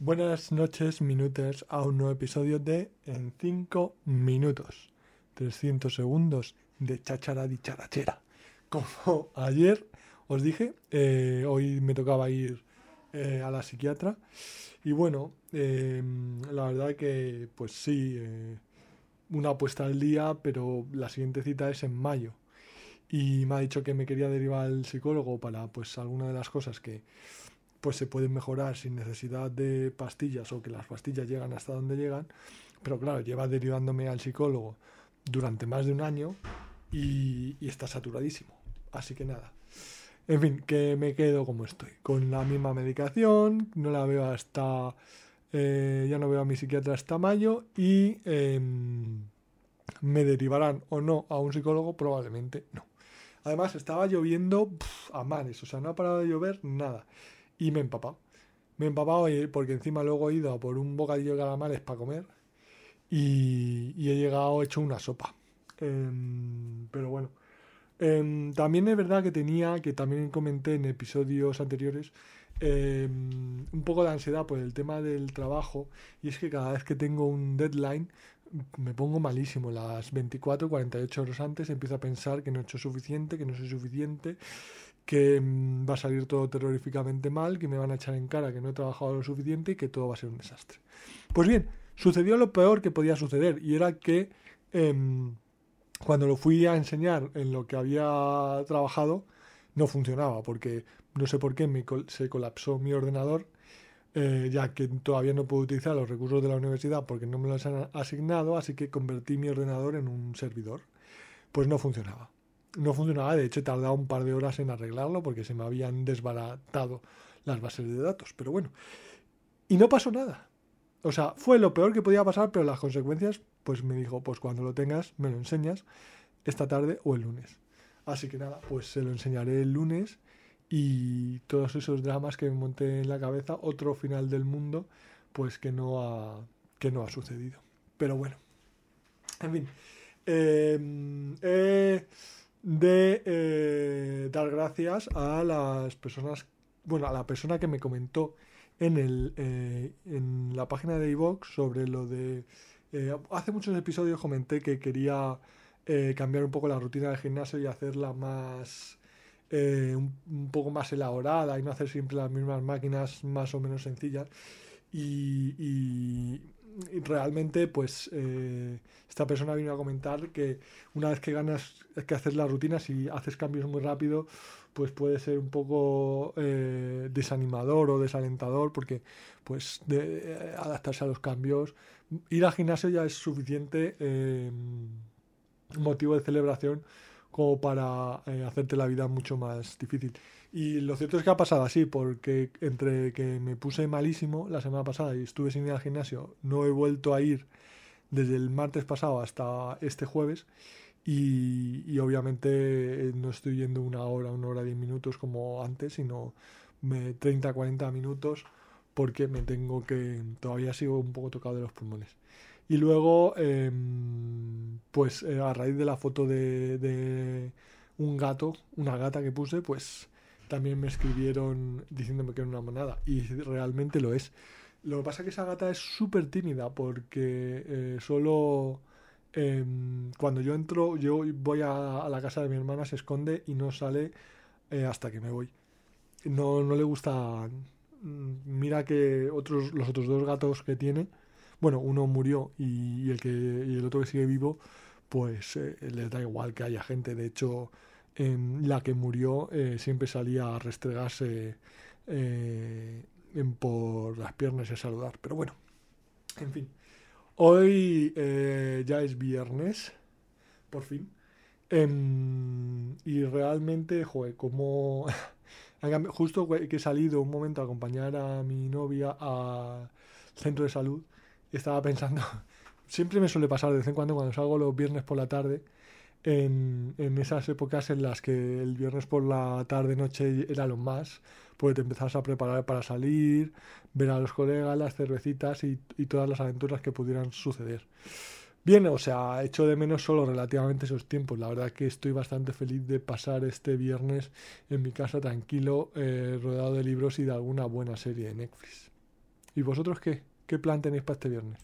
Buenas noches, minutos, a un nuevo episodio de En 5 minutos. 300 segundos de chachara dicharachera. Como ayer os dije, eh, hoy me tocaba ir eh, a la psiquiatra. Y bueno, eh, la verdad que pues sí, eh, una apuesta al día, pero la siguiente cita es en mayo. Y me ha dicho que me quería derivar al psicólogo para pues alguna de las cosas que pues se pueden mejorar sin necesidad de pastillas o que las pastillas llegan hasta donde llegan. Pero claro, lleva derivándome al psicólogo durante más de un año y, está saturadísimo. Así que nada. En fin, que me quedo como estoy, con la misma medicación, no la veo hasta... eh, ya no veo a mi psiquiatra hasta mayo y em, me derivarán o no a un psicólogo, probablemente no. Además, estaba lloviendo a mares, o sea, no ha parado de llover nada. Y me he empapado. Me he empapado porque encima luego he ido a por un bocadillo de calamares para comer y, he llegado hecho una sopa. Em, pero bueno. Em, también es verdad que tenía, que también comenté en episodios anteriores, em, un poco de ansiedad por el tema del trabajo y es que cada vez que tengo un deadline me pongo malísimo. Las 24, 48 horas antes empiezo a pensar que no he hecho suficiente, que no soy suficiente, que mm, va a salir todo terroríficamente mal, que me van a echar en cara que no he trabajado lo suficiente y que todo va a ser un desastre. Pues bien, sucedió lo peor que podía suceder y era que em, cuando lo fui a enseñar en lo que había trabajado, no funcionaba, porque no sé por qué me se colapsó mi ordenador, eh, ya que todavía no puedo utilizar los recursos de la universidad porque no me los han asignado, así que convertí mi ordenador en un servidor. Pues no funcionaba. No funcionaba, de hecho he tardado un par de horas en arreglarlo porque se me habían desbaratado las bases de datos, pero bueno. Y no pasó nada. O sea, fue lo peor que podía pasar, pero las consecuencias, pues me dijo, pues cuando lo tengas, me lo enseñas esta tarde o el lunes. Así que nada, pues se lo enseñaré el lunes y todos esos dramas que me monté en la cabeza, otro final del mundo, pues que no ha, que no ha sucedido. Pero bueno, en fin, eh, he de eh, dar gracias a las personas, bueno, a la persona que me comentó en, el, eh, en la página de iVox sobre lo de... eh, hace muchos episodios comenté que quería eh, cambiar un poco la rutina del gimnasio y hacerla más... un, un poco más elaborada y no hacer siempre las mismas máquinas más o menos sencillas. Y- y realmente, pues, eh, esta persona vino a comentar que una vez que ganas que hacer la rutina, si haces cambios muy rápido, pues puede ser un poco eh, desanimador o desalentador porque pues de, eh, adaptarse a los cambios. Ir al gimnasio ya es suficiente motivo de celebración como para eh, hacerte la vida mucho más difícil y lo cierto es que ha pasado así porque entre que me puse malísimo la semana pasada y estuve sin ir al gimnasio no he vuelto a ir desde el martes pasado hasta este jueves y, y obviamente eh, no estoy yendo una hora, una hora, diez minutos como antes, sino me, 30, 40 minutos porque me tengo que, todavía sigo un poco tocado de los pulmones. Y luego, em, pues eh, a raíz de la foto de, de un gato, una gata que puse, pues también me escribieron diciéndome que era una monada. Y realmente lo es. Lo que pasa es que esa gata es súper tímida porque eh, solo em, cuando yo entro, yo voy a, a la casa de mi hermana, se esconde y no sale eh, hasta que me voy. No, no le gusta. mm, Mira que otros, los otros dos gatos que tiene, bueno, uno murió y, el que el otro que sigue vivo, pues eh, les da igual que haya gente. De hecho, em, la que murió eh, siempre salía a restregarse eh, en- por las piernas y a saludar. Pero bueno, en fin. Hoy ya es viernes, por fin. Em, y realmente, joder, como justo que he salido un momento a acompañar a mi novia al centro de salud, estaba pensando, siempre me suele pasar de vez en cuando cuando salgo los viernes por la tarde, en, en esas épocas en las que el viernes por la tarde, noche era lo más, pues te empezabas a preparar para salir, ver a los colegas, las cervecitas y, y todas las aventuras que pudieran suceder. Bien, o sea, echo de menos solo relativamente esos tiempos. La verdad que estoy bastante feliz de pasar este viernes en mi casa tranquilo, eh, rodeado de libros y de alguna buena serie de Netflix. ¿Y vosotros qué? ¿Qué plan tenéis para este viernes?